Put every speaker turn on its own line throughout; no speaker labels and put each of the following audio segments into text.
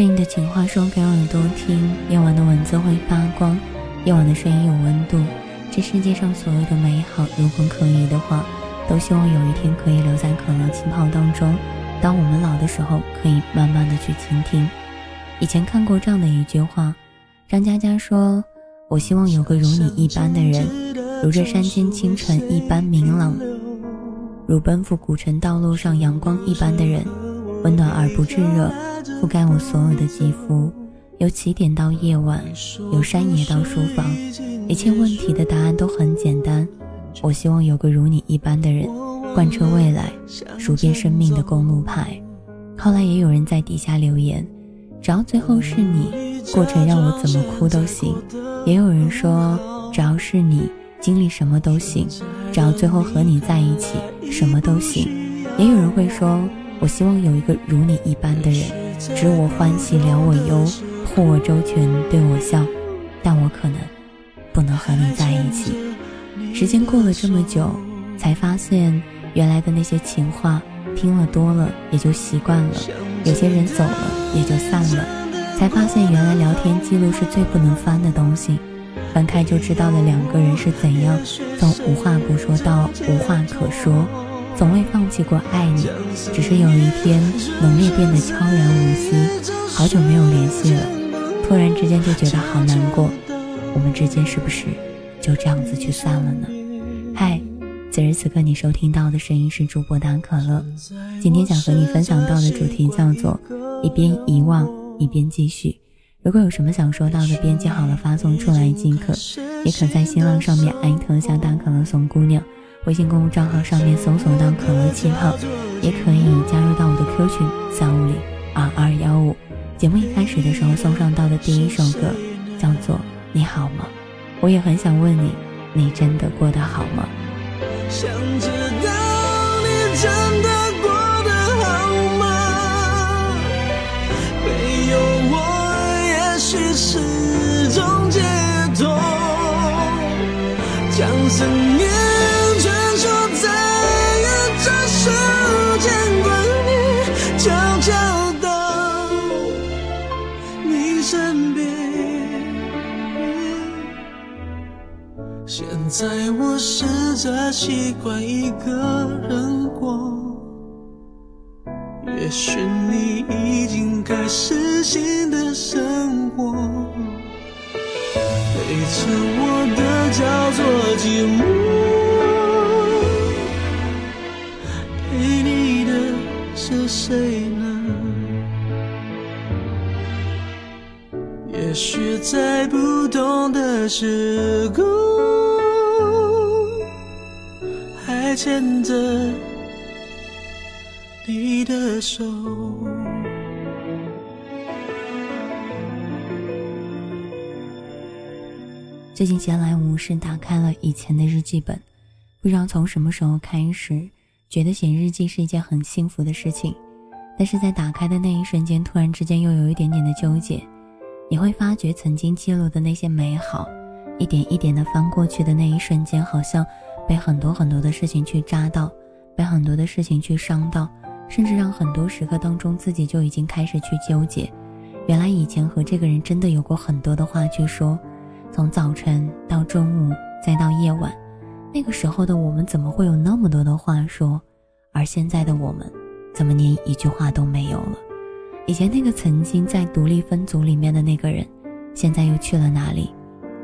是你的情话说给耳朵听，夜晚的文字会发光，夜晚的声音有温度。这世界上所有的美好，如果可以的话，都希望有一天可以留在可乐气泡当中。当我们老的时候，可以慢慢的去倾听。以前看过这样的一句话，张嘉佳说：“我希望有个如你一般的人，如这山间清晨一般明朗，如奔赴古城道路上阳光一般的人，温暖而不炙热，覆盖我所有的肌肤。由起点到夜晚，由山野到书房，一切问题的答案都很简单。我希望有个如你一般的人。”贯彻未来，数遍生命的公路牌。后来也有人在底下留言，只要最后是你，过程让我怎么哭都行。也有人说，只要是你，经历什么都行。只要最后和你在一起，什么都行。也有人会说，我希望有一个如你一般的人，知我欢喜了我忧，护我周全对我笑。但我可能不能和你在一起。时间过了这么久，才发现。原来的那些情话，听了多了也就习惯了。有些人走了也就散了，才发现原来聊天记录是最不能翻的东西。翻开就知道了两个人是怎样从无话不说到无话可说。从未放弃过爱你，只是有一天浓烈变得悄然无息。好久没有联系了，突然之间就觉得好难过。我们之间是不是就这样子去散了呢？嗨。此时此刻，你收听到的声音是主播大可乐。今天想和你分享到的主题叫做“一边遗忘，一边继续”。如果有什么想说到的，编辑好了发送出来即可。也可在新浪上面艾特下大可乐送姑娘，微信公众账号上面搜索到可乐气泡，也可以加入到我的 Q 群三五零二二幺五。节目一开始的时候送上到的第一首歌叫做《你好吗》，我也很想问你，你真的过得好吗？
想知道你真的过得好吗？没有我，也许是种解脱。将思念在我试着习惯一个人过，也许你已经开始新的生活，陪着我的叫做寂寞，陪你的是谁呢？也许在不同的时空。牵着你的手。
最近闲来无事，打开了以前的日记本，不知道从什么时候开始，觉得写日记是一件很幸福的事情。但是在打开的那一瞬间，突然之间又有一点点的纠结。你会发觉曾经记录的那些美好，一点一点的翻过去的那一瞬间，好像。被很多很多的事情去扎到，被很多的事情去伤到，甚至让很多时刻当中自己就已经开始去纠结。原来以前和这个人真的有过很多的话去说，从早晨到中午再到夜晚，那个时候的我们怎么会有那么多的话说？而现在的我们，怎么连一句话都没有了？以前那个曾经在独立分组里面的那个人，现在又去了哪里？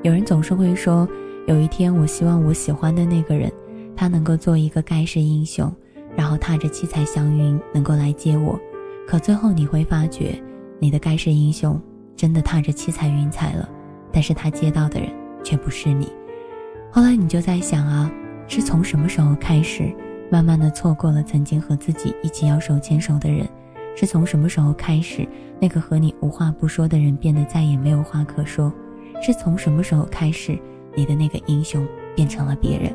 有人总是会说。有一天，我希望我喜欢的那个人，他能够做一个盖世英雄，然后踏着七彩祥云能够来接我。可最后你会发觉，你的盖世英雄真的踏着七彩云彩了，但是他接到的人却不是你。后来你就在想啊，是从什么时候开始，慢慢的错过了曾经和自己一起要手牵手的人？是从什么时候开始，那个和你无话不说的人变得再也没有话可说？是从什么时候开始？你的那个英雄变成了别人，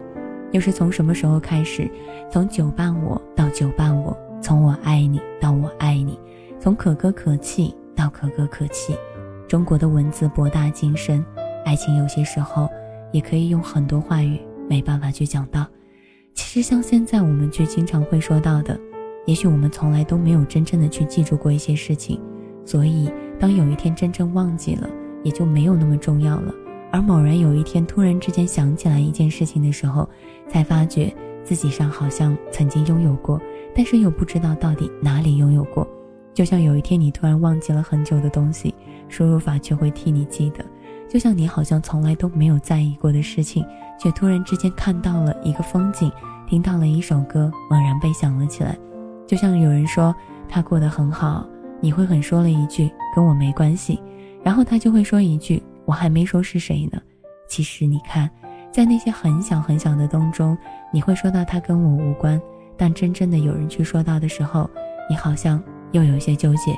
又是从什么时候开始？从久伴我到久伴我，从我爱你到我爱你，从可歌可泣到可歌可泣。中国的文字博大精深，爱情有些时候也可以用很多话语没办法去讲到。其实像现在我们却经常会说到的，也许我们从来都没有真正的去记住过一些事情，所以当有一天真正忘记了，也就没有那么重要了。而某人有一天突然之间想起来一件事情的时候，才发觉自己上好像曾经拥有过，但是又不知道到底哪里拥有过。就像有一天你突然忘记了很久的东西，输入法却会替你记得。就像你好像从来都没有在意过的事情，却突然之间看到了一个风景，听到了一首歌，猛然被想了起来。就像有人说他过得很好，你会很说了一句跟我没关系，然后他就会说一句我还没说是谁呢。其实你看，在那些很小很小的当中，你会说到他跟我无关，但真正的有人去说到的时候，你好像又有些纠结。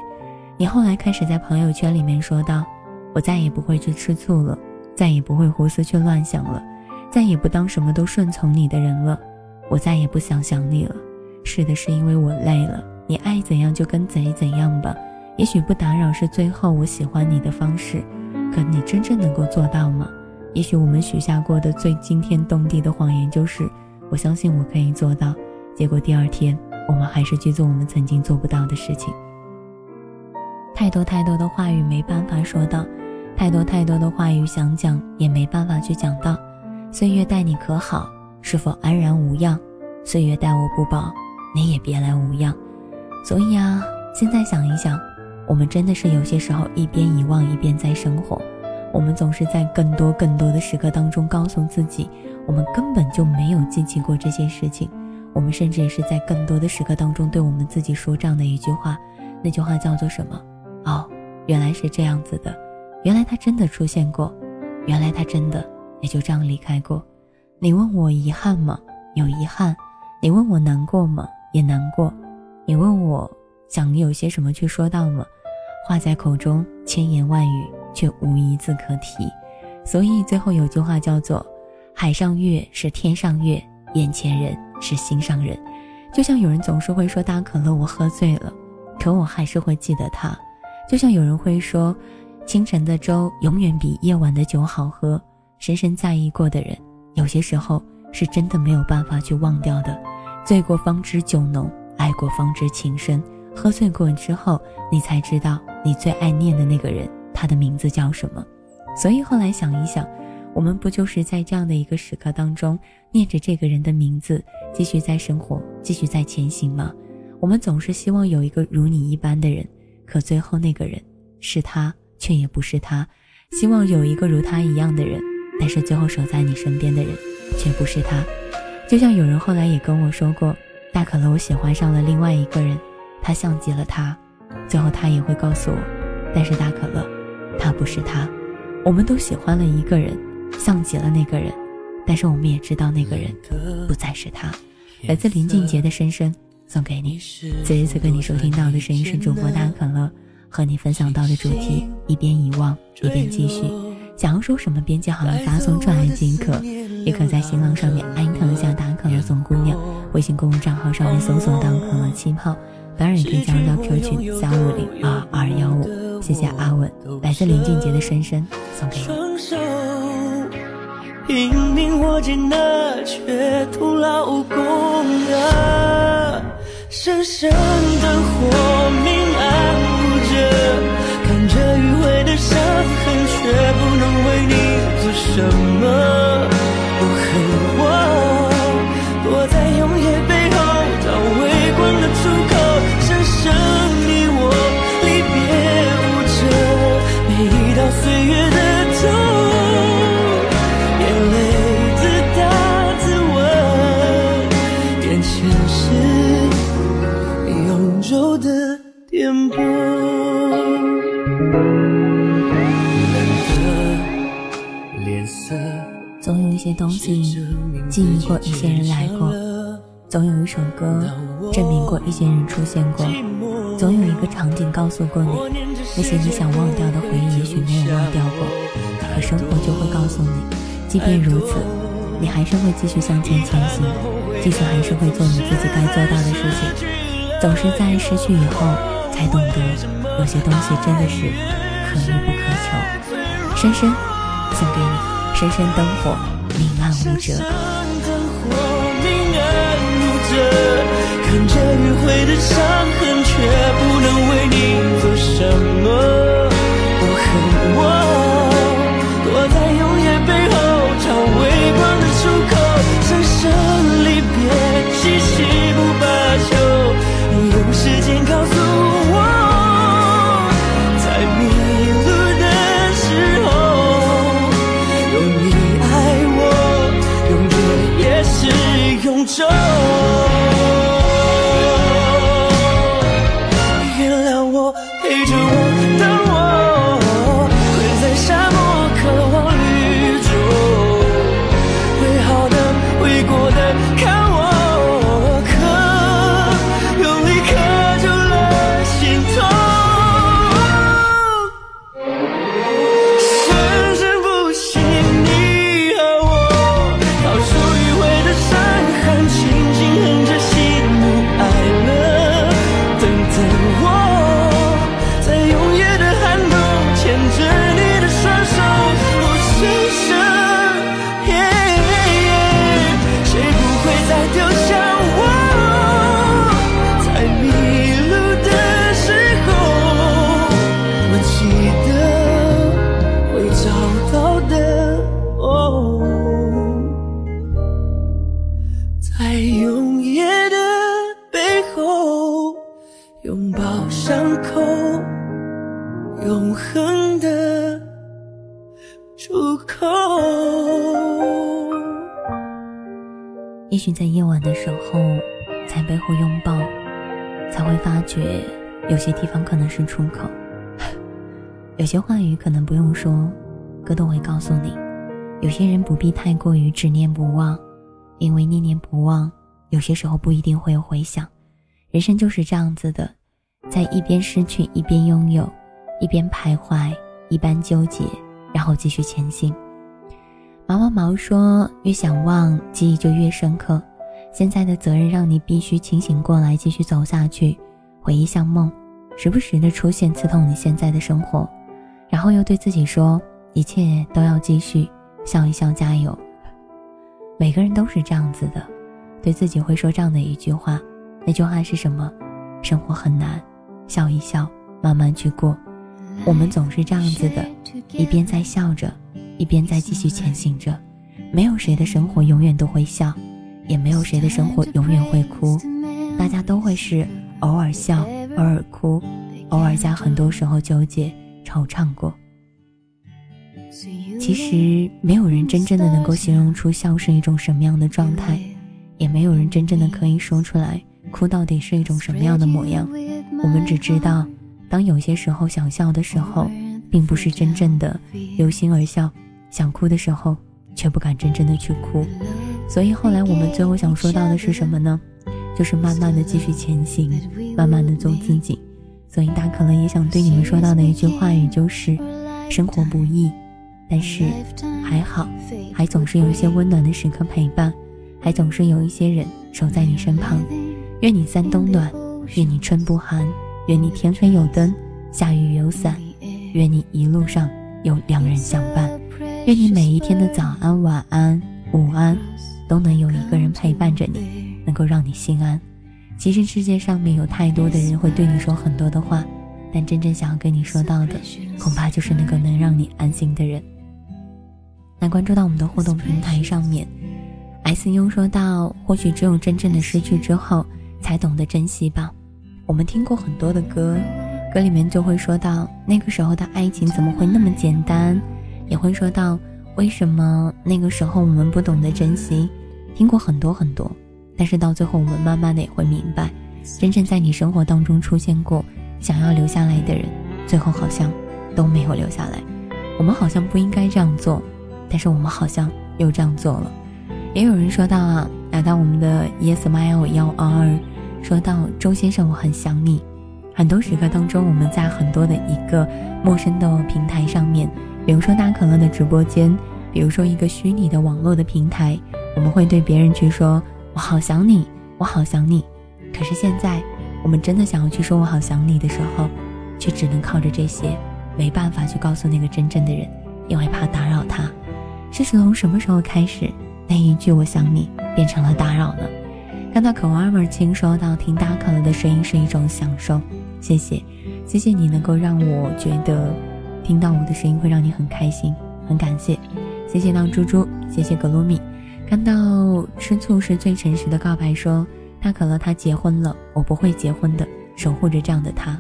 你后来开始在朋友圈里面说道。我再也不会去吃醋了，再也不会胡思去乱想了，再也不当什么都顺从你的人了。我再也不想想你了。是的，是因为我累了。你爱怎样就跟贼怎样吧。也许不打扰是最后我喜欢你的方式，可你真正能够做到吗？也许我们许下过的最惊天动地的谎言就是我相信我可以做到，结果第二天我们还是去做我们曾经做不到的事情。太多太多的话语没办法说到。太多太多的话语想讲，也没办法去讲到。岁月待你可好？是否安然无恙？岁月待我不薄，你也别来无恙。所以啊，现在想一想，我们真的是有些时候一边遗忘一边在生活。我们总是在更多更多的时刻当中告诉自己，我们根本就没有记起过这些事情。我们甚至也是在更多的时刻当中对我们自己说这样的一句话，那句话叫做什么？哦，原来是这样子的。原来他真的出现过，原来他真的也就这样离开过。你问我遗憾吗？有遗憾。你问我难过吗？也难过。你问我想有些什么去说到吗？话在口中，千言万语却无一字可提。所以最后有句话叫做：“海上月是天上月，眼前人是心上人。”就像有人总是会说大可乐我喝醉了，可我还是会记得他。就像有人会说。清晨的粥永远比夜晚的酒好喝。深深在意过的人，有些时候是真的没有办法去忘掉的。醉过方知酒浓，爱过方知情深。喝醉过之后，你才知道你最爱念的那个人，他的名字叫什么。所以后来想一想，我们不就是在这样的一个时刻当中，念着这个人的名字，继续在生活，继续在前行吗？我们总是希望有一个如你一般的人，可最后那个人是他。却也不是他，希望有一个如他一样的人，但是最后守在你身边的人，却不是他。就像有人后来也跟我说过，大可乐，我喜欢上了另外一个人，他像极了他。最后他也会告诉我，但是大可乐，他不是他。我们都喜欢了一个人，像极了那个人，但是我们也知道那个人不再是他。来自林俊杰的《深深》送给你。此时此刻你收听到的声音是主播大可乐。和你分享到的主题，一边遗忘一边继续。想要说什么，编辑好了发送出来即可。也可在新浪上面艾特一下“大可乐送姑娘”，微信公众账号上面搜索“到可乐气泡”，当然也可以加入到 Q 群三五零二二幺五。谢谢阿稳，来自林俊杰的《深深》送给
你。看着迂回的伤痕，却不能为你做什么。
东西记忆过，一些人来过；总有一首歌证明过，一些人出现过；总有一个场景告诉过你，那些你想忘掉的回忆，也许没有忘掉过。可生活就会告诉你，即便如此，你还是会继续向前前行，继续还是会做你自己该做到的事情。总是在失去以后，才懂得有些东西真的是可遇不可求。深深送给你。深深灯火，生生灯火明暗无辄
看着迂回的伤痕却不能为你做什么。
我恨我躲在永夜背后找微光的出口生生离别息息不罢休你用时间告诉我有些时候不一定会有回响。人生就是这样子的，在一边失去一边拥有，一边徘徊一边纠结，然后继续前行。毛毛毛说：“越想忘，记忆就越深刻。现在的责任让你必须清醒过来，继续走下去。回忆像梦，时不时的出现，刺痛你现在的生活。然后又对自己说，一切都要继续，笑一笑，加油。每个人都是这样子的，对自己会说这样的一句话。那句话是什么？生活很难，笑一笑，慢慢去过。我们总是这样子的，一边在笑着。”一边在继续前行着，没有谁的生活永远都会笑，也没有谁的生活永远会哭，大家都会是偶尔笑，偶尔哭，偶尔在很多时候纠结、惆怅过。其实没有人真正的能够形容出笑是一种什么样的状态，也没有人真正的可以说出来哭到底是一种什么样的模样。我们只知道，当有些时候想笑的时候，并不是真正的由心而笑。想哭的时候，却不敢真正的去哭，所以后来我们最后想说到的是什么呢？就是慢慢的继续前行，慢慢的做自己。所以大可乐也想对你们说到的一句话语就是：生活不易，但是还好，还总是有一些温暖的时刻陪伴，还总是有一些人守在你身旁。愿你三冬暖，愿你春不寒，愿你天黑有灯，下雨有伞，愿你一路上有良人相伴。愿你每一天的早安、晚安、午安，都能有一个人陪伴着你，能够让你心安。其实世界上面有太多的人会对你说很多的话，但真正想要跟你说到的，恐怕就是那个能让你安心的人。那关注到我们的互动平台上面，S U 说到：或许只有真正的失去之后，才懂得珍惜吧。我们听过很多的歌，歌里面就会说到那个时候的爱情怎么会那么简单。也会说到为什么那个时候我们不懂得珍惜，听过很多很多，但是到最后我们慢慢的也会明白，真正在你生活当中出现过想要留下来的人，最后好像都没有留下来。我们好像不应该这样做，但是我们好像又这样做了。也有人说到啊，来到我们的 YesMile 幺二二，说到周先生我很想你。很多时刻当中，我们在很多的一个陌生的平台上面。比如说大可乐的直播间，比如说一个虚拟的网络的平台，我们会对别人去说“我好想你，我好想你”。可是现在，我们真的想要去说“我好想你”的时候，却只能靠着这些，没办法去告诉那个真正的人，因为怕打扰他。是从什么时候开始，那一句“我想你”变成了打扰呢？看到可爱儿青说到听大可乐的声音是一种享受，谢谢，谢谢你能够让我觉得。听到我的声音会让你很开心，很感谢，谢谢到猪猪，谢谢格鲁米，看到吃醋是最诚实的告白，说大可乐他结婚了，我不会结婚的，守护着这样的他。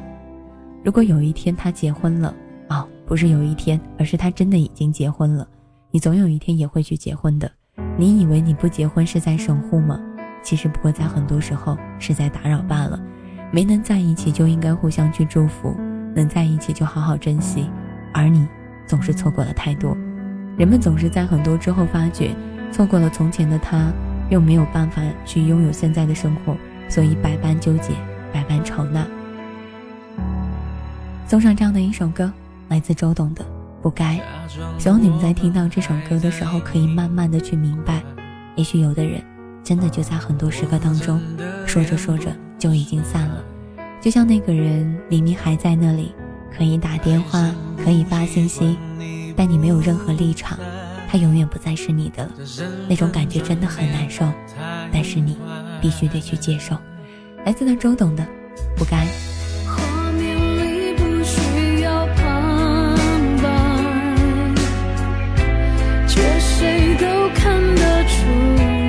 如果有一天他结婚了，哦，不是有一天，而是他真的已经结婚了，你总有一天也会去结婚的。你以为你不结婚是在守护吗？其实不过在很多时候是在打扰罢了。没能在一起就应该互相去祝福，能在一起就好好珍惜。而你总是错过了太多。人们总是在很多之后发觉，错过了从前的他，又没有办法去拥有现在的生活，所以百般纠结，百般愁纳。送上这样的一首歌，来自周董的《不该》。希望你们在听到这首歌的时候，可以慢慢的去明白，也许有的人，真的就在很多时刻当中，说着说着就已经散了。就像那个人明明还在那里，可以打电话，可以发信息，但你没有任何立场，他永远不再是你的了。那种感觉真的很难受，但是你必须得去接受。来自那周董的《不该》。看得出。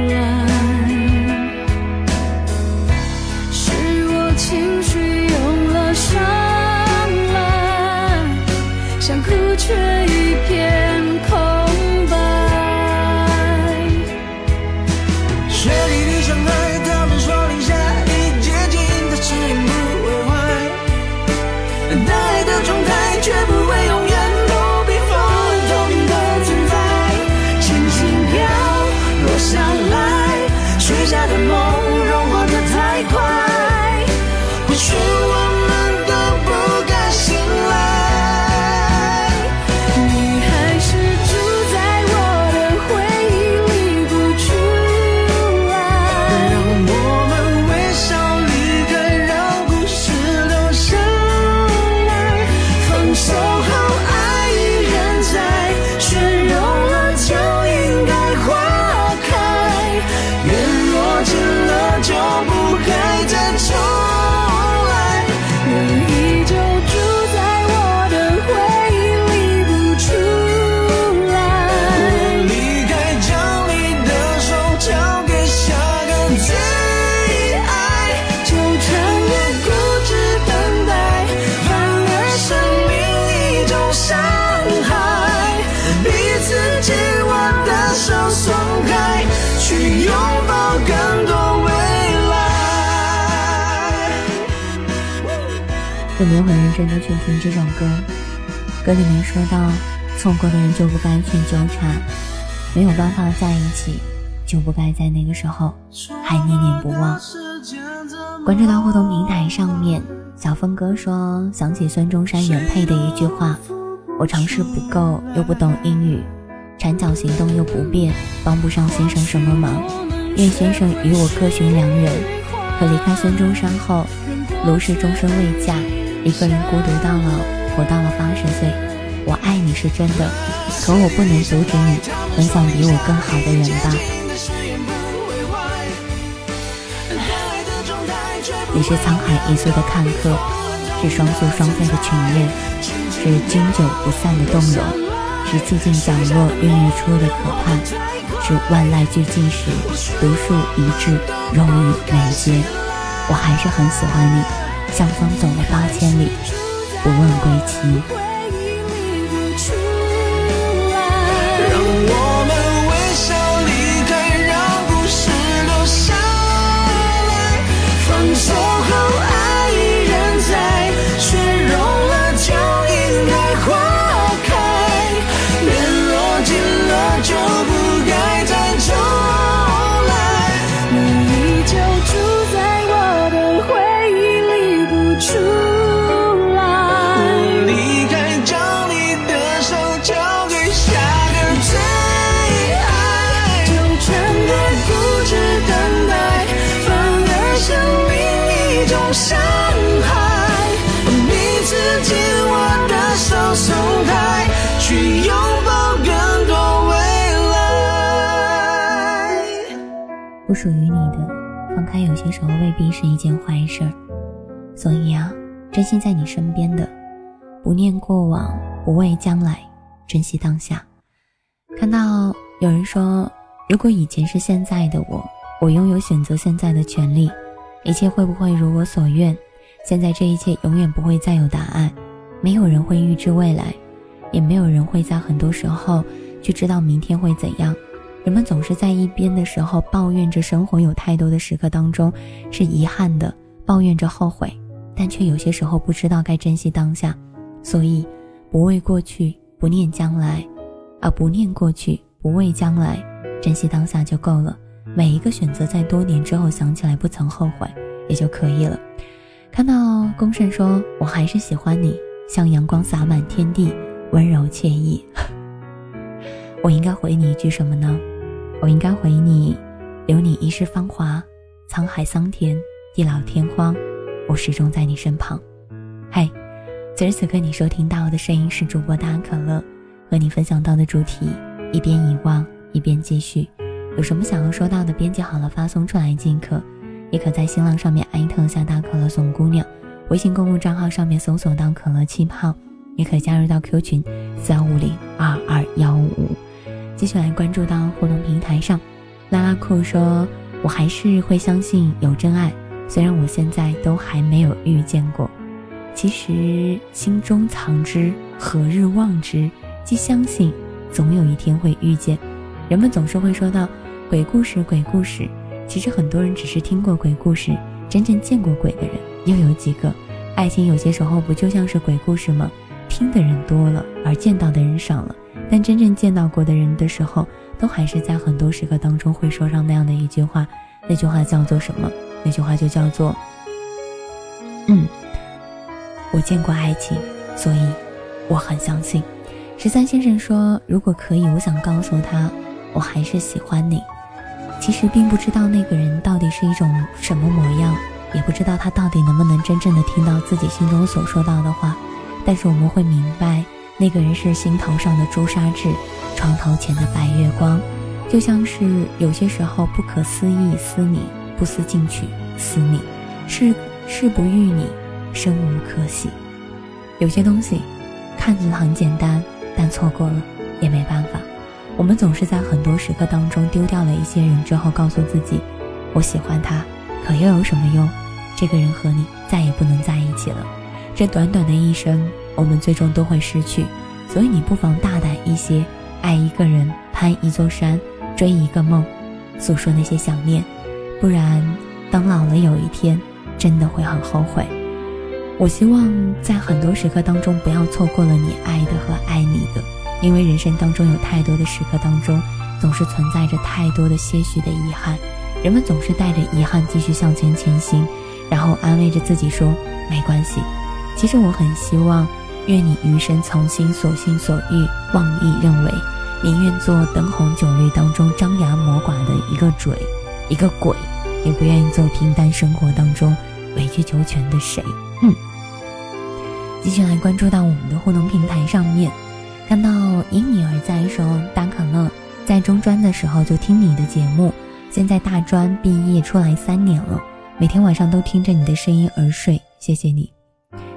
有没很认真的去听这首歌？歌里面说到，错过的人就不该去纠缠，没有办法在一起，就不该在那个时候还念念不忘。关注到互动平台上面，小峰哥说想起孙中山原配的一句话：“我常识不够，又不懂英语，缠脚行动又不便，帮不上先生什么忙。愿先生与我各寻良人。”可离开孙中山后，卢氏终身未嫁。一个人孤独到老，活到了八十岁。我爱你是真的，可我不能阻止你很想比我更好的人吧。你是沧海一粟的看客，是双宿双飞的群雁，是经久不散的动容，是寂静角落孕育出的可盼，是万籁俱寂时独树一帜，柔于眉间。我还是很喜欢你。向风走了八千里，不问归期。但有些时候未必是一件坏事儿。所以啊，珍惜在你身边的，不念过往，不畏将来，珍惜当下。看到有人说，如果以前是现在的我，我拥有选择现在的权利，一切会不会如我所愿？现在这一切永远不会再有答案，没有人会预知未来，也没有人会在很多时候去知道明天会怎样。人们总是在一边的时候抱怨着生活有太多的时刻当中是遗憾的，抱怨着后悔，但却有些时候不知道该珍惜当下。所以，不畏过去，不念将来。而不念过去，不畏将来，珍惜当下就够了。每一个选择，在多年之后想起来不曾后悔，也就可以了。看到公胜说：“我还是喜欢你，像阳光洒满天地，温柔惬意。”我应该回你一句什么呢？我应该回你：“留你一世芳华，沧海桑田，地老天荒，我始终在你身旁。”嗨，此时此刻你收听到的声音是主播大可乐。和你分享到的主题，一边遗忘一边继续。有什么想要说到的，编辑好了发送出来即可。也可在新浪上面艾特下大可乐送姑娘，微信公共账号上面搜索到可乐气泡，也可加入到 Q 群四幺五零二二幺五。继续来关注到互动平台上，拉拉酷说：“我还是会相信有真爱，虽然我现在都还没有遇见过。其实心中藏之，何日忘之？”既相信，总有一天会遇见。人们总是会说到鬼故事，鬼故事。其实很多人只是听过鬼故事，真正见过鬼的人又有几个？爱情有些时候不就像是鬼故事吗？听的人多了，而见到的人少了。但真正见到过的人的时候，都还是在很多时刻当中会说上那样的一句话。那句话叫做什么？那句话就叫做：“嗯，我见过爱情，所以我很相信。”十三先生说：“如果可以，我想告诉他，我还是喜欢你。其实并不知道那个人到底是一种什么模样，也不知道他到底能不能真正的听到自己心中所说到的话。但是我们会明白，那个人是心头上的朱砂痣，床头前的白月光，就像是有些时候不可思议思你，不思进取思你，是是不遇你，生无可喜。有些东西看似很简单。”但错过了也没办法，我们总是在很多时刻当中丢掉了一些人之后，告诉自己，我喜欢他，可又有什么用？这个人和你再也不能在一起了。这短短的一生，我们最终都会失去。所以你不妨大胆一些，爱一个人，攀一座山，追一个梦，诉说那些想念。不然，当老了有一天，真的会很后悔。我希望在很多时刻当中，不要错过了你爱的和爱你的，因为人生当中有太多的时刻当中，总是存在着太多的些许的遗憾。人们总是带着遗憾继续向前前行，然后安慰着自己说没关系。其实我很希望，愿你余生从心所心所欲，妄意认为，宁愿做灯红酒绿当中张牙磨爪的一个嘴，一个鬼，也不愿意做平淡生活当中委曲求全的谁。嗯，继续来关注到我们的互动平台上面，看到因你而在说大可乐在中专的时候就听你的节目，现在大专毕业出来三年了，每天晚上都听着你的声音而睡，谢谢你。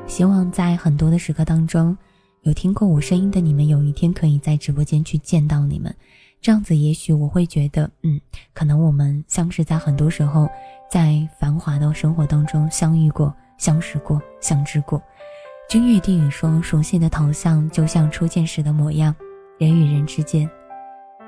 希望在很多的时刻当中，有听过我声音的你们，有一天可以在直播间去见到你们，这样子也许我会觉得，嗯，可能我们像是在很多时候在繁华的生活当中相遇过。相识过，相知过。君越地语说，熟悉的头像就像初见时的模样。人与人之间，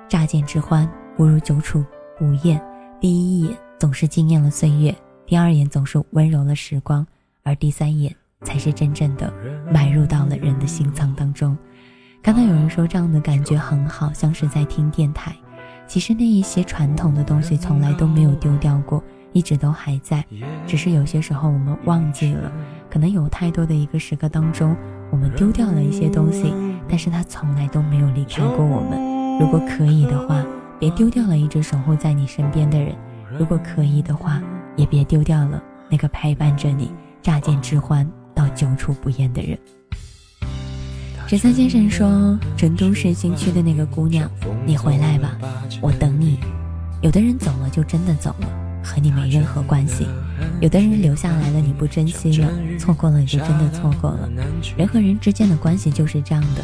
乍见之欢不如久处不厌。第一眼总是惊艳了岁月，第二眼总是温柔了时光，而第三眼才是真正的埋入到了人的心脏当中。刚刚有人说这样的感觉很好，像是在听电台。其实那一些传统的东西从来都没有丢掉过。一直都还在，只是有些时候我们忘记了，可能有太多的一个时刻当中，我们丢掉了一些东西，但是它从来都没有离开过我们。如果可以的话，别丢掉了一直守护在你身边的人；如果可以的话，也别丢掉了那个陪伴着你乍见之欢到久处不厌的人。十三先生说：“成都市新区的那个姑娘，你回来吧，我等你。有的人走了就真的走了。”和你没任何关系。有的人留下来了，你不珍惜了，错过了就真的错过了。人和人之间的关系就是这样的，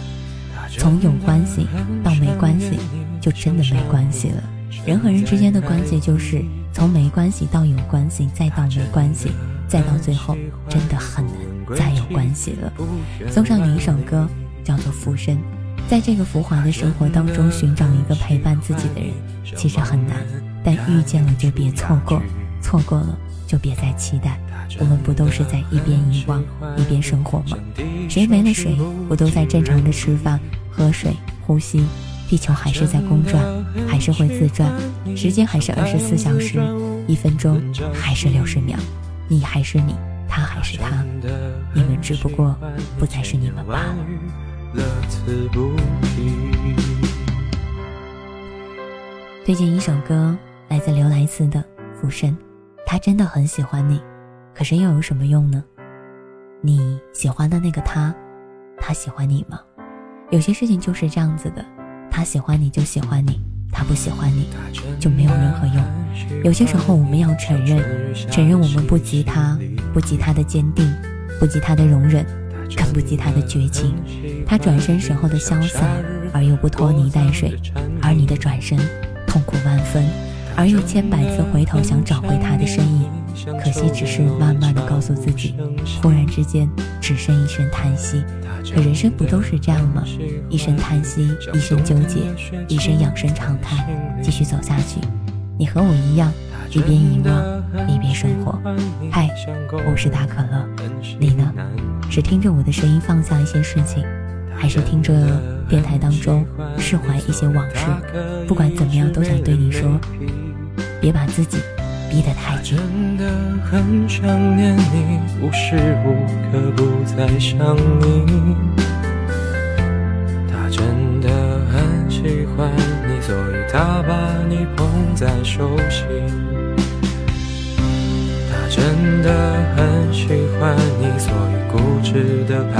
从有关系到没关系，就真的没关系了。人和人之间的关系就是从没关系到有关系，再到没关系，再到最后，真的很难再有关系了。送上你一首歌，叫做《浮生》。在这个浮华的生活当中，寻找一个陪伴自己的人，其实很难。但遇见了就别错过，错过了就别再期待。我们不都是在一边遗忘一边生活吗？谁没了谁，不都在正常的吃饭、喝水、呼吸？地球还是在公转，还是会自转，时间还是二十四小时，一分钟还是六十秒，你还是你，他还是他，你们只不过不再是你们罢了。推荐一首歌，来自刘莱斯的《浮生》。他真的很喜欢你，可是又有什么用呢？你喜欢的那个他，他喜欢你吗？有些事情就是这样子的，他喜欢你就喜欢你，他不喜欢你就没有任何用。有些时候我们要承认，承认我们不及他，不及他的坚定，不及他的容忍。更不及他的绝情，他转身时候的潇洒而又不拖泥带水，而你的转身痛苦万分，而又千百次回头想找回他的身影，可惜只是慢慢的告诉自己，忽然之间只剩一声叹息。可人生不都是这样吗？一声叹息，一声纠结，一声养生长叹，继续走下去。你和我一样，一边遗忘，一边生活。嗨，我是大可乐，你呢？是听着我的声音放下一些事情，还是听着电台当中释怀一些往事？不管怎么样，都想对你说，别把自己逼得太紧。
真的很想念你，无时无刻不在想你。他真的很喜欢你，所以他把你捧在手心。他真的很喜欢你，所以固执的拍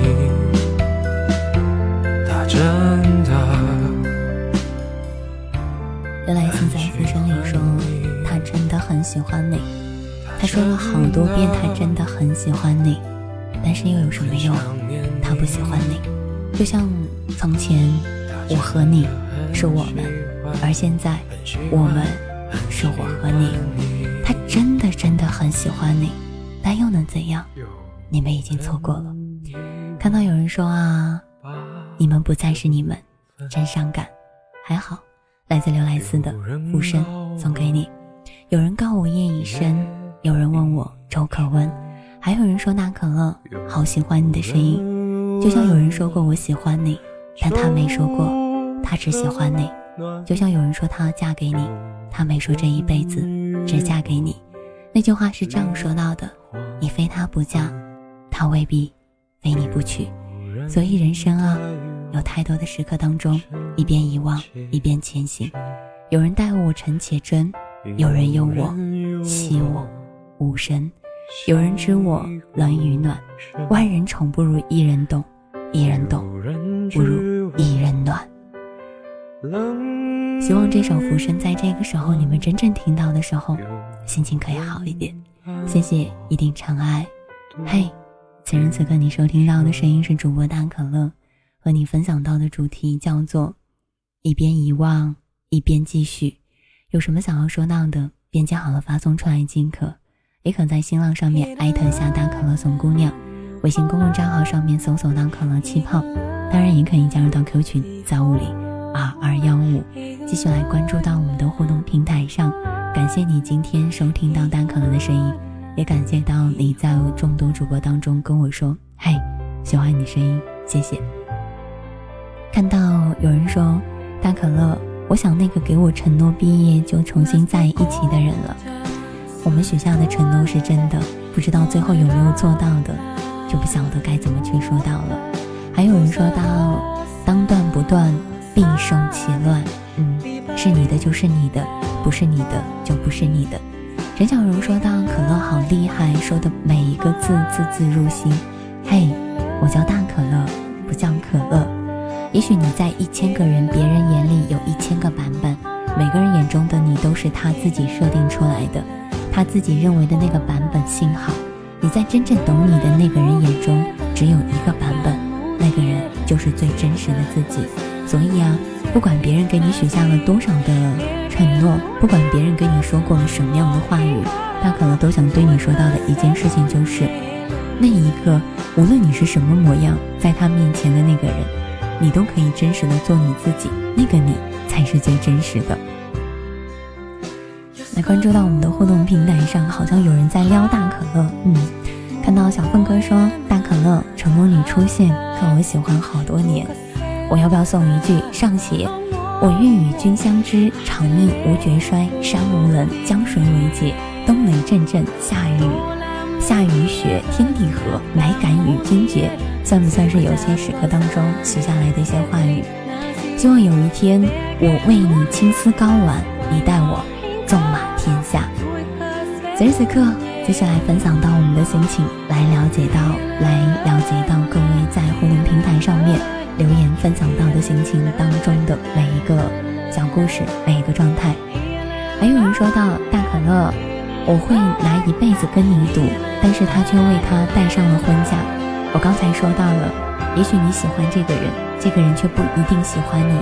真的。原来现在《浮生》里说，他真的很喜欢你。他说了好多遍，他真的很喜欢你，但是又有什么用？他不喜欢你，就像从前我和你是我们，而现在我们是我和你。他真的真的很喜欢你，但又能怎样？你们已经错过了。看到有人说啊，你们不再是你们，真伤感。还好，来自刘莱斯的《浮生》送给你。有人告我夜已深，有人问我粥可温，还有人说那可乐好喜欢你的声音。就像有人说过我喜欢你，但他没说过他只喜欢你。就像有人说他要嫁给你，他没说这一辈子只嫁给你。那句话是这样说到的：你非他不嫁，他未必。非你不娶，所以人生啊，有太多的时刻当中，一边遗忘一边前行。有人待我诚且真，有人忧我惜我无声，有人知我冷与暖。万人宠不如一人懂，一人懂不如一人暖。希望这首《浮生》在这个时候你们真正听到的时候，心情可以好一点。谢谢一定长爱，嘿。此时此刻，你收听到的声音是主播大可乐，和你分享到的主题叫做“一边遗忘一边继续”。有什么想要说到的，编辑好了发送出来即可。也可在新浪上面艾特下大可乐怂姑娘，微信公众账号上面搜索“大可乐气泡”。当然，也可以加入到 Q 群三五零二二幺五，继续来关注到我们的互动平台上。感谢你今天收听到大可乐的声音。也感谢到你在众多主播当中跟我说：“嘿，喜欢你声音，谢谢。”看到有人说：“大可乐，我想那个给我承诺毕业就重新在一起的人了。我们许下的承诺是真的，不知道最后有没有做到的，就不晓得该怎么去说到了。还有人说到，当断不断，必受其乱。嗯，是你的就是你的，不是你的就不是你的。陈小荣说到，可乐好厉害，说的每一个字字字入心。嘿，我叫大可乐，不叫可乐。也许你在一千个人，别人眼里有一千个版本，每个人眼中的你都是他自己设定出来的。他自己认为的那个版本，幸好你在真正懂你的那个人眼中只有一个版本，那个人就是最真实的自己。所以啊，不管别人给你许下了多少的承诺，不管别人跟你说过了什么样的话语，大可乐都想对你说到的一件事情就是，那一个无论你是什么模样，在他面前的那个人，你都可以真实的做你自己，那个你才是最真实的。来关注到我们的互动平台上，好像有人在撩大可乐。嗯，看到小凤哥说大可乐承诺你出现，可我喜欢好多年。我要不要送一句上写？我愿与君相知，长命无绝衰，山无棱，江水为界，冬雷阵阵，夏雨夏雨雪，天地合，乃敢与君绝。算不算是有些时刻当中许下来的一些话语？希望有一天我为你青丝高挽，你待我。纵马天下。此时此刻，接下来分享到我们的心情，来了解到，来了解到各位在互动平台上面留言分享到的心情当中的每一个小故事，每一个状态。还有人说到大可乐，我会拿一辈子跟你赌，但是他却为他戴上了婚嫁。我刚才说到了，也许你喜欢这个人，这个人却不一定喜欢你。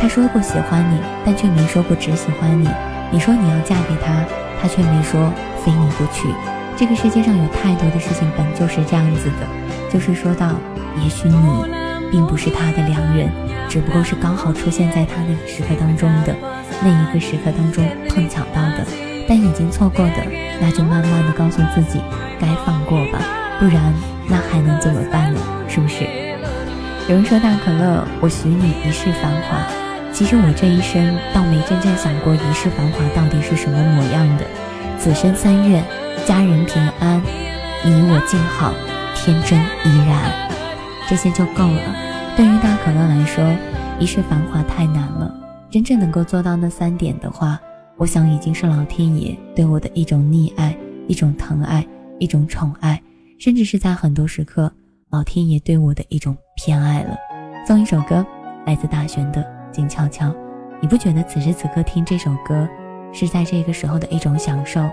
他说过喜欢你，但却没说过只喜欢你。你说你要嫁给他，他却没说非你不娶。这个世界上有太多的事情本就是这样子的，就是说到，也许你并不是他的良人，只不过是刚好出现在他那个时刻当中的那一个时刻当中碰巧到的，但已经错过的，那就慢慢的告诉自己该放过吧，不然那还能怎么办呢？是不是？有人说大可乐，我许你一世繁华。其实我这一生倒没真正想过一世繁华到底是什么模样的，此生三愿：家人平安，你我静好，天真依然，这些就够了。对于大可乐来说，一世繁华太难了。真正能够做到那三点的话，我想已经是老天爷对我的一种溺爱、一种疼爱、一种宠爱，甚至是在很多时刻，老天爷对我的一种偏爱了。送一首歌，来自大玄的。静悄悄，你不觉得此时此刻听这首歌是在这个时候的一种享受？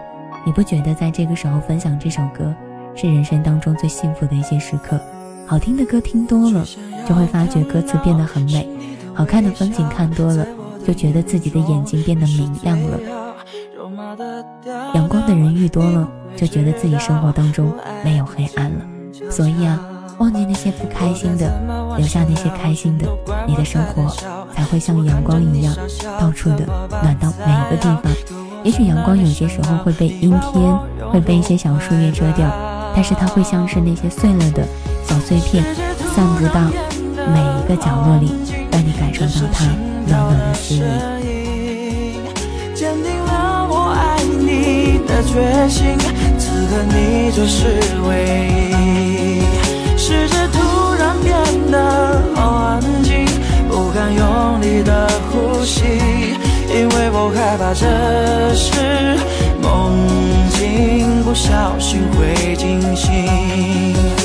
你不觉得在这个时候分享这首歌是人生当中最幸福的一些时刻？好听的歌听多了，就会发觉歌词变得很美；好看的风景看多了，就觉得自己的眼睛变得明亮了。阳光的人遇多了，就觉得自己生活当中没有黑暗了。所以啊。忘记那些不开心的，留下那些开心的，你的生活才会像阳光一样，到处的暖到每一个地方。也许阳光有些时候会被阴天，会被一些小树叶遮掉，但是它会像是那些碎了的小碎片，散布到每一个角落里，让你感受到它暖暖的思意。坚定了我爱你的决心，此刻你就是唯一。世界突然变得好安静，不敢用力的呼吸，因为我害怕这是梦境，不小心会惊醒。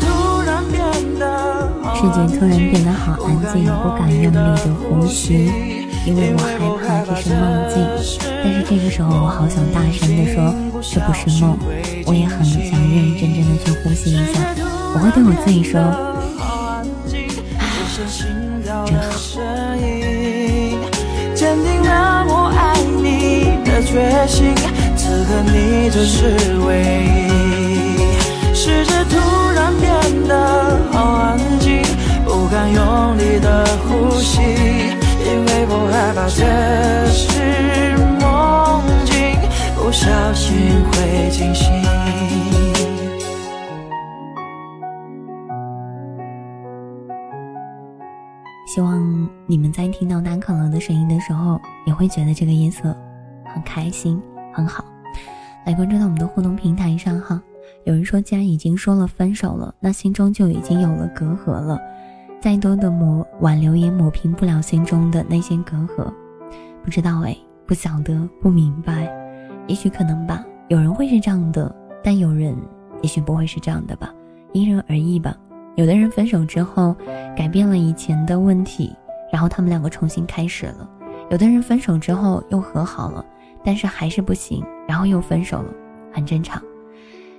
世界突然变得好安静，不敢用力的呼吸，因为我害怕这是梦境。但是这个时候，我好想大声的说，这不是梦。我也很想认认真真的去呼吸一下。我会对我自己说，真
好。不敢用力的呼吸，因为我害怕这是梦境，不小心会惊醒。
希望你们在听到单可乐的声音的时候，也会觉得这个夜色很开心，很好。来关注到我们的互动平台上哈。有人说，既然已经说了分手了，那心中就已经有了隔阂了。再多的抹挽留也抹平不了心中的那些隔阂，不知道哎，不晓得，不明白，也许可能吧。有人会是这样的，但有人也许不会是这样的吧，因人而异吧。有的人分手之后改变了以前的问题，然后他们两个重新开始了；有的人分手之后又和好了，但是还是不行，然后又分手了，很正常。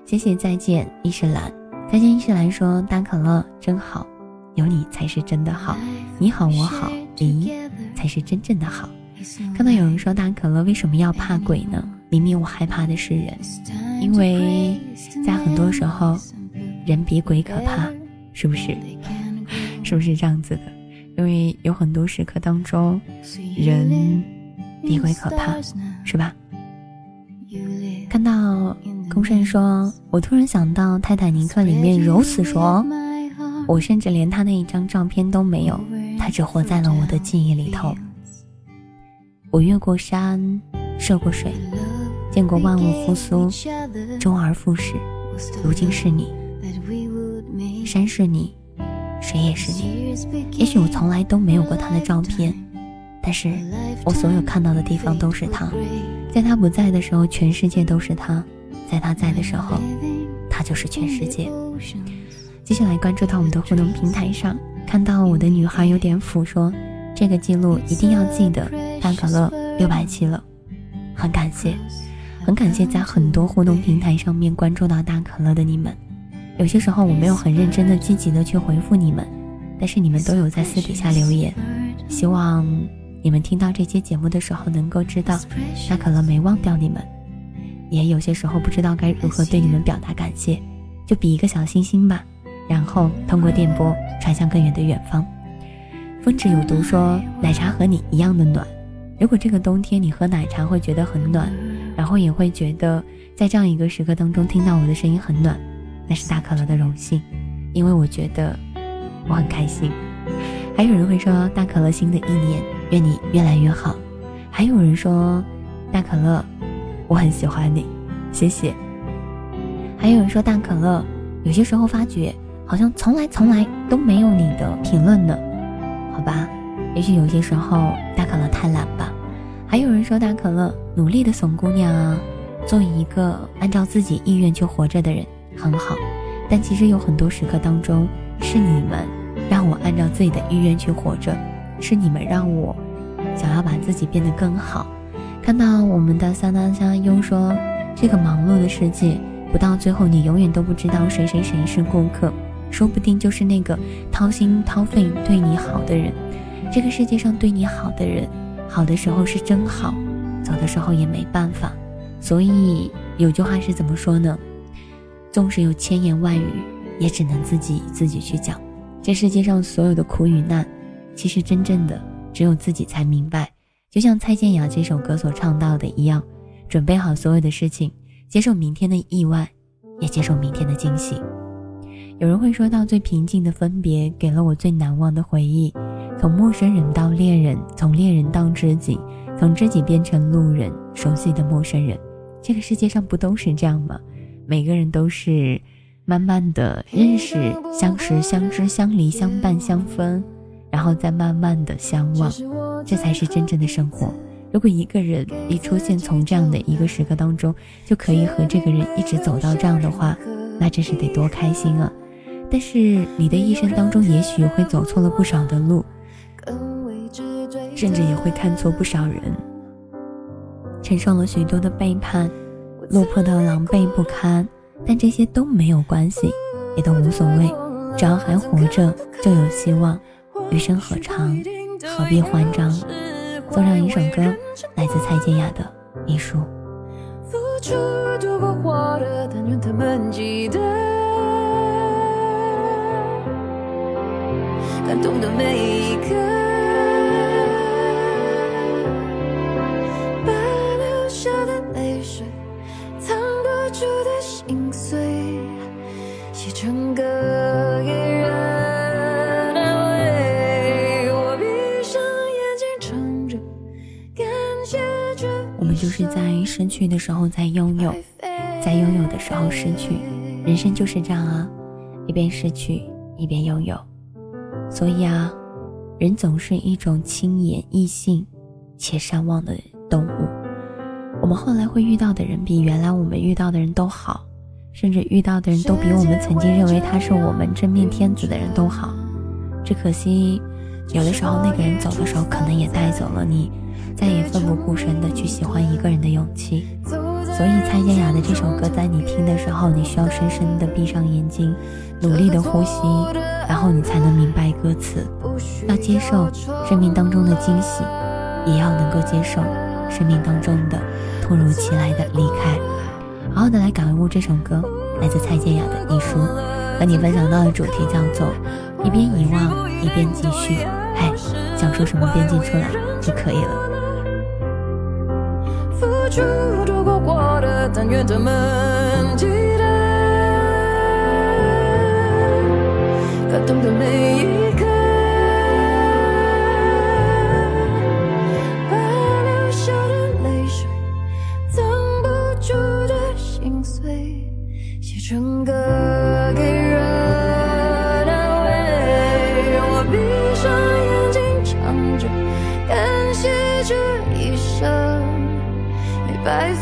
谢谢再见伊诗兰，再见伊诗兰说大可乐真好。有你才是真的好，你好我好，你才是真正的好。看到有人说大可乐为什么要怕鬼呢？明明我害怕的是人，因为在很多时候，人比鬼可怕，是不是？是不是这样子的？因为有很多时刻当中，人比鬼可怕，是吧？看到公胜说，我突然想到泰坦尼克里面如此说。我甚至连他那一张照片都没有，他只活在了我的记忆里头。我越过山，涉过水，见过万物复苏，周而复始。如今是你，山是你，水也是你。也许我从来都没有过他的照片，但是我所有看到的地方都是他。在他不在的时候，全世界都是他；在他在的时候，他就是全世界。接下来关注到我们的互动平台上，看到我的女孩有点腐说，这个记录一定要记得，大可乐六百期了，很感谢，很感谢在很多互动平台上面关注到大可乐的你们，有些时候我没有很认真的、积极的去回复你们，但是你们都有在私底下留言，希望你们听到这期节目的时候能够知道，大可乐没忘掉你们，也有些时候不知道该如何对你们表达感谢，就比一个小心心吧。然后通过电波传向更远的远方。风止有毒说奶茶和你一样的暖。如果这个冬天你喝奶茶会觉得很暖，然后也会觉得在这样一个时刻当中听到我的声音很暖，那是大可乐的荣幸，因为我觉得我很开心。还有人会说大可乐新的一年愿你越来越好。还有人说大可乐我很喜欢你，谢谢。还有人说大可乐有些时候发觉。好像从来从来都没有你的评论呢，好吧？也许有些时候大可乐太懒吧。还有人说大可乐努力的怂姑娘啊，做一个按照自己意愿去活着的人很好。但其实有很多时刻当中，是你们让我按照自己的意愿去活着，是你们让我想要把自己变得更好。看到我们的三三三优说，这个忙碌的世界，不到最后你永远都不知道谁谁谁是顾客。说不定就是那个掏心掏肺对你好的人，这个世界上对你好的人，好的时候是真好，走的时候也没办法。所以有句话是怎么说呢？纵使有千言万语，也只能自己自己去讲。这世界上所有的苦与难，其实真正的只有自己才明白。就像蔡健雅这首歌所唱到的一样，准备好所有的事情，接受明天的意外，也接受明天的惊喜。有人会说到最平静的分别，给了我最难忘的回忆。从陌生人到恋人，从恋人到知己，从知己变成路人，熟悉的陌生人。这个世界上不都是这样吗？每个人都是慢慢的认识、相识、相知、相离、相伴、相分，然后再慢慢的相忘，这才是真正的生活。如果一个人一出现从这样的一个时刻当中，就可以和这个人一直走到这样的话，那真是得多开心啊！但是你的一生当中，也许会走错了不少的路，甚至也会看错不少人，承受了许多的背叛，落魄的狼狈不堪。但这些都没有关系，也都无所谓，只要还活着，就有希望。余生何长，何必慌张？送上一首歌，来自蔡健雅的《遗书》。
感动的每一刻，把流下的泪水，藏不住的心碎，写成歌给人安慰。我闭上眼睛唱着，感谢着。
我们就是在失去的时候在拥有，在拥有的时候失去，人生就是这样啊，一边失去一边拥有。所以啊，人总是一种轻言易信且善忘的动物。我们后来会遇到的人，比原来我们遇到的人都好，甚至遇到的人都比我们曾经认为他是我们真命天子的人都好。只可惜，有的时候那个人走的时候，可能也带走了你再也奋不顾身的去喜欢一个人的勇气。所以蔡健雅的这首歌，在你听的时候，你需要深深的闭上眼睛，努力的呼吸，然后你才能明白歌词。要接受生命当中的惊喜，也要能够接受生命当中的突如其来的离开。好好的来感悟这首歌，来自蔡健雅的《遗书》，和你分享到的主题叫做“一边遗忘，一边继续”。嗨，想说什么编辑出来就可以了。
但愿他们感动的每一刻，把流下的泪水，藏不住的心碎，写成歌给人安慰。我闭上眼睛，唱着，感谢这一生没白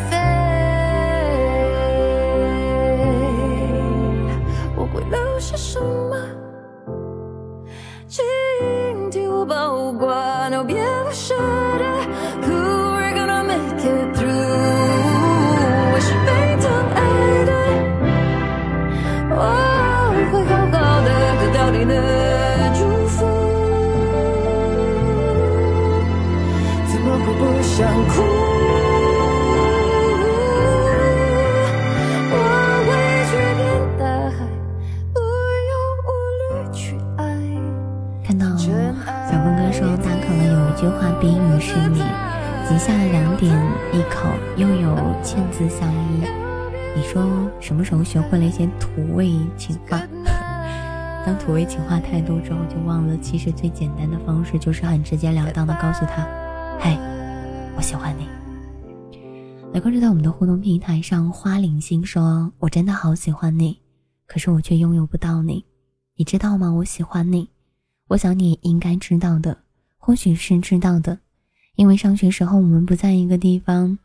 下两点一口又有千字相依。你说什么时候学会了一些土味情话？当土味情话太多之后，就忘了其实最简单的方式就是很直截了当的告诉他：“嘿，我喜欢你。”来关注到我们的互动平台上，花灵星说：“我真的好喜欢你，可是我却拥有不到你，你知道吗？我喜欢你，我想你应该知道的。”或许是知道的，因为上学时候我们不在一个地方，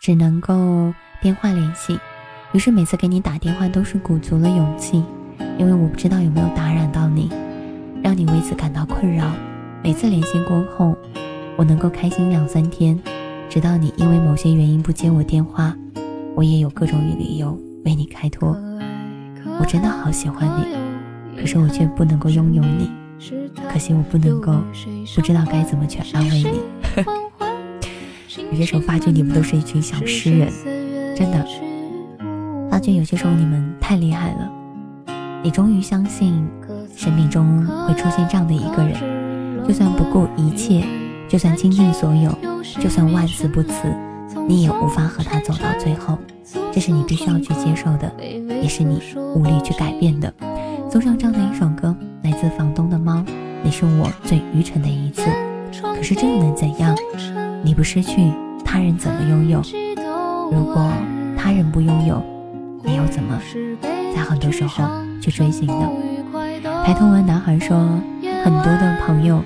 只能够电话联系，于是每次给你打电话都是鼓足了勇气，因为我不知道有没有打扰到你，让你为此感到困扰。每次联系过后，我能够开心两三天，直到你因为某些原因不接我电话，我也有各种理由为你开脱。我真的好喜欢你，可是我却不能够拥有你。可惜我不能够，不知道该怎么去安慰你。有些时候发觉你们都是一群小诗人，真的。发觉有些时候你们太厉害了。你终于相信，生命中会出现这样的一个人，就算不顾一切，就算倾尽所有，就算万死不辞，你也无法和他走到最后。这是你必须要去接受的，也是你无力去改变的。送上这样的一首歌，来自房东的猫。你是我最愚蠢的一次，可是这又能怎样？你不失去，他人怎么拥有？如果他人不拥有，你又怎么在很多时候去追寻呢？抬头纹男孩说，很多的朋友，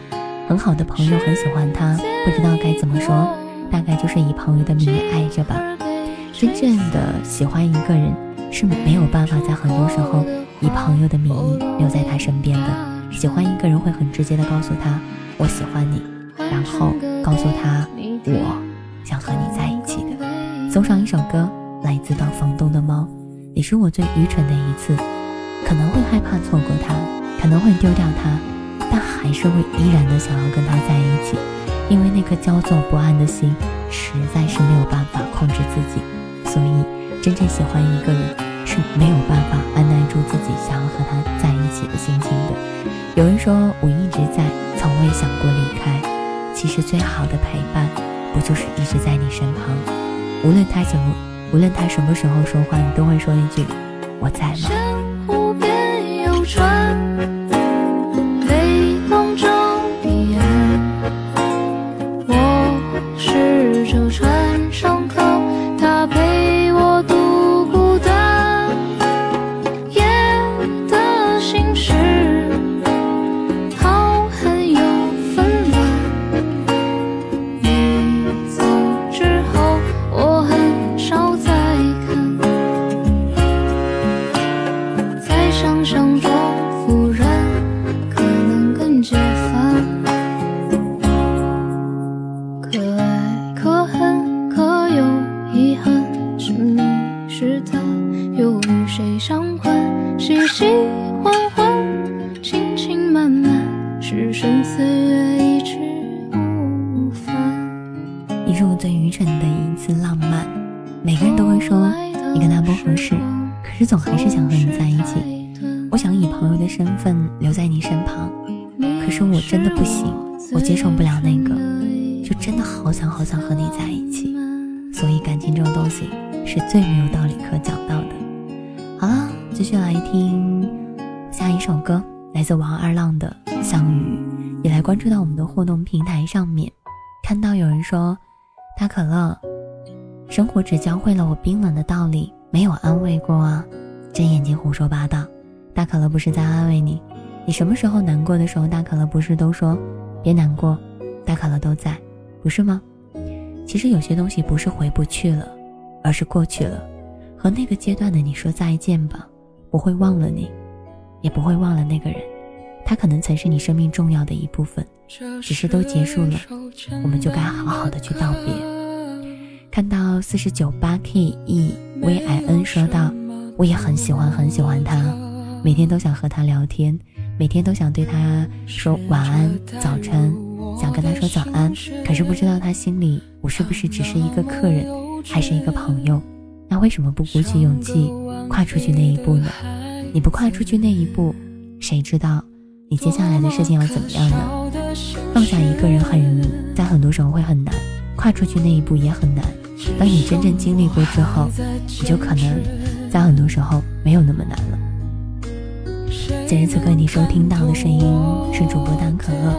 很好的朋友很喜欢他，不知道该怎么说，大概就是以朋友的名义爱着吧。真正的喜欢一个人是没有办法在很多时候。以朋友的名义留在他身边的。喜欢一个人会很直接的告诉他我喜欢你，然后告诉他我想和你在一起的。送上一首歌，来自到房东的猫。你是我最愚蠢的一次，可能会害怕错过他，可能会丢掉他，但还是会依然的想要跟他在一起，因为那颗焦躁不安的心实在是没有办法控制自己，所以真正喜欢一个人是没有办法按耐住自己想要和他在一起的心情的。有人说我一直在，从未想过离开，其实最好的陪伴不就是一直在你身旁，无论他怎么。无论他什么时候说话，你都会说一句：“我在
吗？”
过的时候，大可乐不是都说别难过，大可乐都在，不是吗？其实有些东西不是回不去了，而是过去了。和那个阶段的你说再见吧，不会忘了你，也不会忘了那个人。他可能曾是你生命重要的一部分，只是都结束了，我们就该好好的去道别。看到四十九八 k e v i n 说道。我也很喜欢很喜欢他，每天都想和他聊天，每天都想对他说晚安、早晨，想跟他说早安。可是不知道他心里我是不是只是一个客人，还是一个朋友？那为什么不鼓起勇气跨出去那一步呢？你不跨出去那一步，谁知道你接下来的事情要怎么样呢？放下一个人很容易，在很多时候会很难，跨出去那一步也很难。当你真正经历过之后，你就可能在很多时候没有那么难了。此时此刻你收听到的声音是主播丹可乐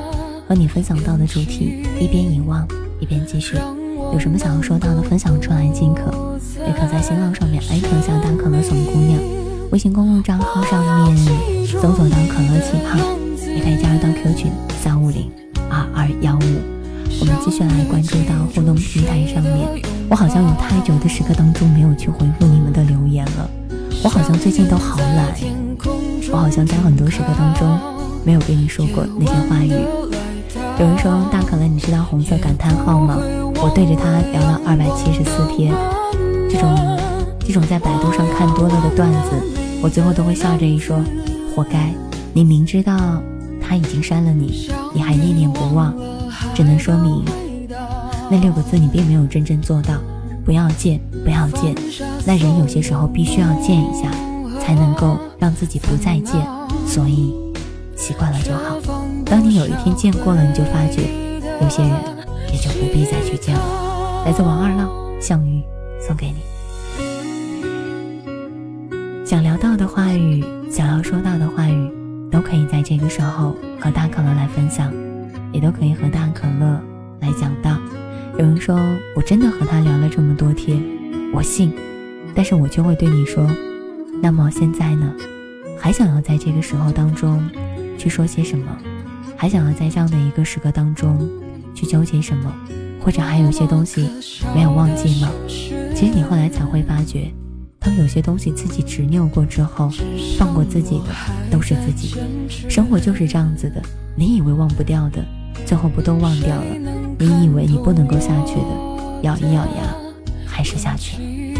和你分享到的主题，一边遗忘一边继续。有什么想要说到的，分享出来即可，也可在新浪上面艾特一下丹可乐怂姑娘，微信公共账号上面搜索到可乐气泡，也可以加入到 Q 群三五零二二幺五。我们继续来关注到互动平台上面，我好像有太久的时刻当中没有去回复你们的留言了。我好像最近都好懒，我好像在很多时刻当中没有跟你说过那些话语。有人说大可乐，你知道红色感叹号吗？我对着他聊了二百七十四天，这种这种在百度上看多了的段子，我最后都会笑着一说，活该！你明知道他已经删了你，你还念念不忘。只能说明那六个字你并没有真正做到，不要见，不要见。那人有些时候必须要见一下，才能够让自己不再见。所以习惯了就好。当你有一天见过了，你就发觉有些人也就不必再去见了。来自王二浪，相遇送给你。想聊到的话语，想要说到的话语，都可以在这个时候和大可乐来分享。也都可以和大可乐来讲到。有人说我真的和他聊了这么多天，我信，但是我就会对你说，那么现在呢？还想要在这个时候当中去说些什么？还想要在这样的一个时刻当中去纠结什么？或者还有些东西没有忘记吗？其实你后来才会发觉，当有些东西自己执拗过之后，放过自己的都是自己。生活就是这样子的，你以为忘不掉的，最后不都忘掉了？你以为你不能够下去的，咬一咬牙，还是下去了。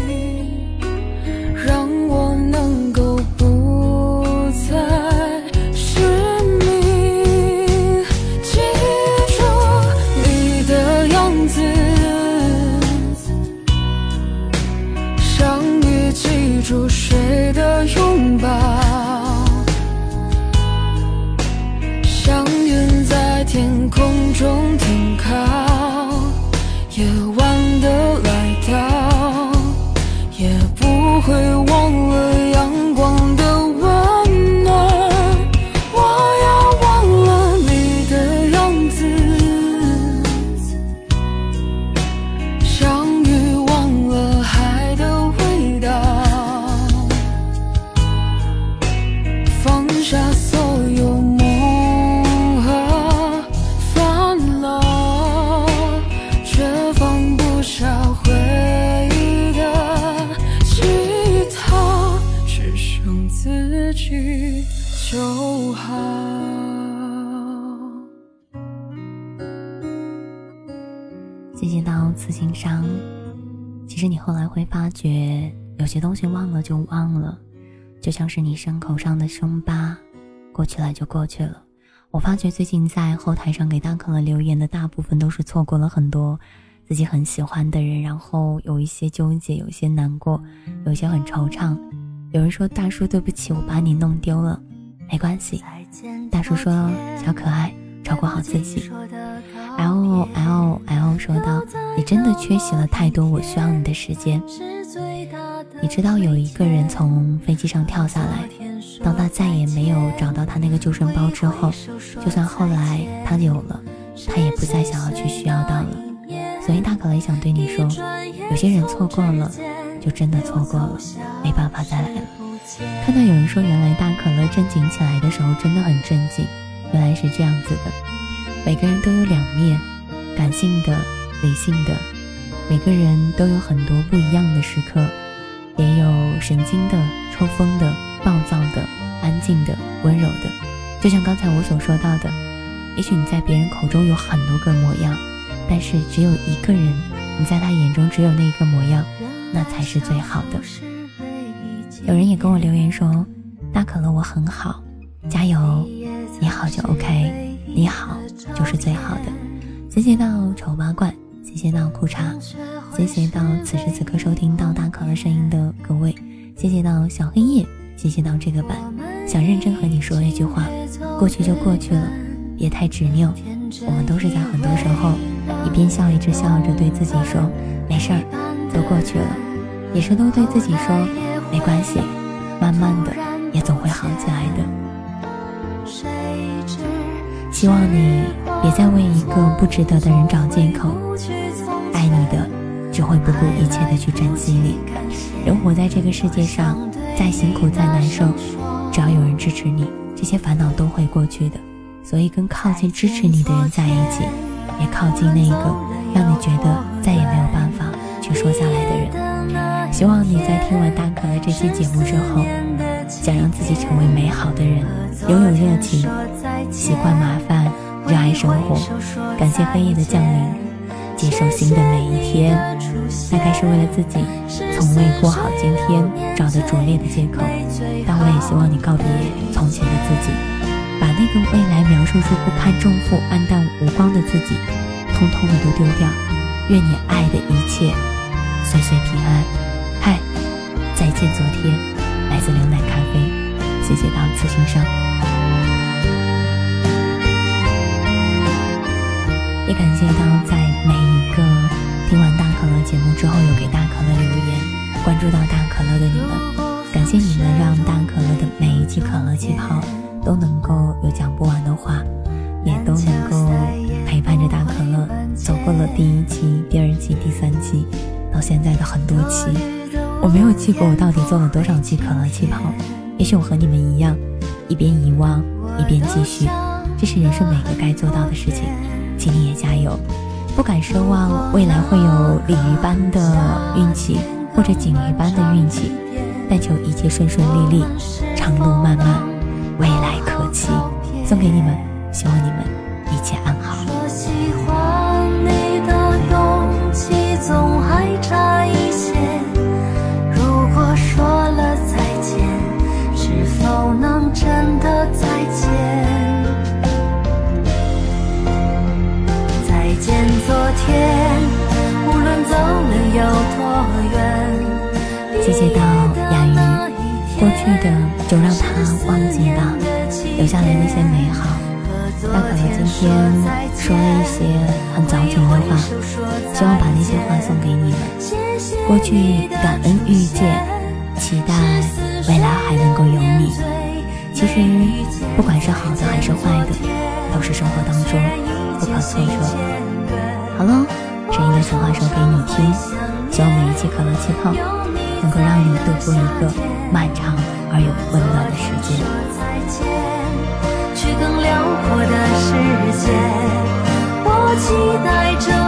心伤。其实你后来会发觉，有些东西忘了就忘了，就像是你伤口上的伤疤，过去了就过去了。我发觉最近在后台上给大可乐留言的大部分都是错过了很多自己很喜欢的人，然后有一些纠结，有些难过，有些很惆怅。有人说大叔对不起，我把你弄丢了，没关系。大叔说小可爱，照顾好自己。L L L 说道：“你真的缺席了太多我需要你的时间。你知道有一个人从飞机上跳下来，当他再也没有找到他那个救生包之后，就算后来他有了，他也不再想要去需要到了。所以大可乐想对你说，有些人错过了，就真的错过了，没办法再来了。看到有人说，原来大可乐正经起来的时候真的很正经，原来是这样子的。”每个人都有两面，感性的、理性的。每个人都有很多不一样的时刻，也有神经的、抽风的、暴躁的、安静的、温柔的。就像刚才我所说到的，也许你在别人口中有很多个模样，但是只有一个人，你在他眼中只有那一个模样，那才是最好的。有人也跟我留言说：“大可乐，我很好，加油，你好就 OK。”你好，就是最好的。谢谢到丑八怪，谢谢到裤衩，谢谢到此时此刻收听到大可乐声音的各位，谢谢到小黑夜，谢谢到这个版。想认真和你说一句话，过去就过去了，别太执拗。我们都是在很多时候一边笑一直笑着对自己说没事儿，都过去了，也是都对自己说没关系，慢慢的也总会好起来的。希望你别再为一个不值得的人找借口。爱你的只会不顾一切的去珍惜你。人活在这个世界上，再辛苦再难受，只要有人支持你，这些烦恼都会过去的。所以，跟靠近支持你的人在一起，别靠近那一个让你觉得再也没有办法去说下来的人。希望你在听完大可乐这期节目之后，想让自己成为美好的人，拥有热情。习惯麻烦，热爱生活，感谢黑夜的降临，接受新的每一天。大概是为了自己从未过好今天找的拙劣的借口，但我也希望你告别从前的自己，把那个未来描述出不堪重负、暗淡无光的自己，通通的都丢掉。愿你爱的一切岁岁平安。嗨，再见昨天，来自牛奶咖啡，谢谢到此欣赏。也感谢到在每一个听完大可乐节目之后有给大可乐留言、关注到大可乐的你们，感谢你们让大可乐的每一季可乐气泡都能够有讲不完的话，也都能够陪伴着大可乐走过了第一期、第二期、第三期，到现在的很多期。我没有记过我到底做了多少期可乐气泡，也许我和你们一样，一边遗忘一边继续，这是人生每个该做到的事情。你也加油，不敢奢望未来会有鲤鱼般的运气，或者锦鲤般的运气，但求一切顺顺利利，长路漫漫，未来可期。送给你们，希望你们一切安好。
总
让他忘记吧，留下来那些美好。大可乐今天说了一些很矫情的话，希望把那些话送给你们。过去感恩遇见，期待未来还能够有你。其实不管是好的还是坏的，都是生活当中不可错过。好了，声音的情话说给你听，希望每一期可乐气泡能够让你度过一个漫长而又温暖的时间。
去更辽阔的世界，我期待着。